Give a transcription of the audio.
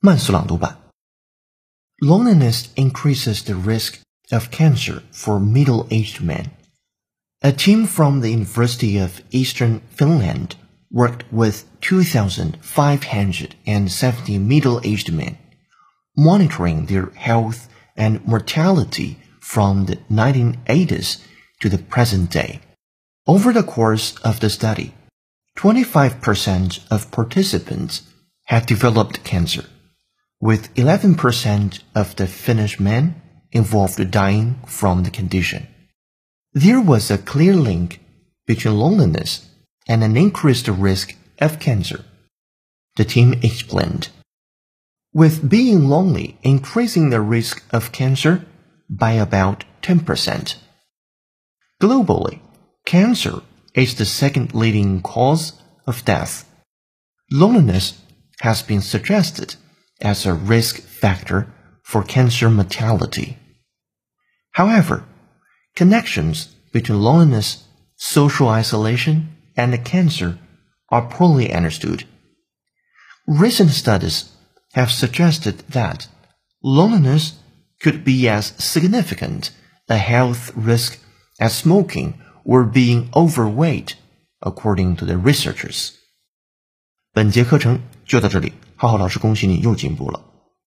慢速朗读版。Loneliness increases the risk of cancer for middle-aged men. A team from the University of Eastern Finland worked with 2,570 middle-aged men, monitoring their health and mortality from the 1980s to the present day. Over the course of the study, 25% of participants had developed cancer, with 11% of the Finnish men involved dying from the condition. There was a clear link between loneliness and an increased risk of cancer. The team explained. With being lonely increasing the risk of cancer by about 10%. Globally, cancer is the second leading cause of death. Loneliness has been suggested as a risk factor for cancer mortality. However, connections between loneliness, social isolation, and the cancer are poorly understood. Recent studies have suggested that loneliness could be as significant a health risk as smoking or being overweight, according to the researchers. 本节课程就到这里，浩浩老师恭喜你又进步了。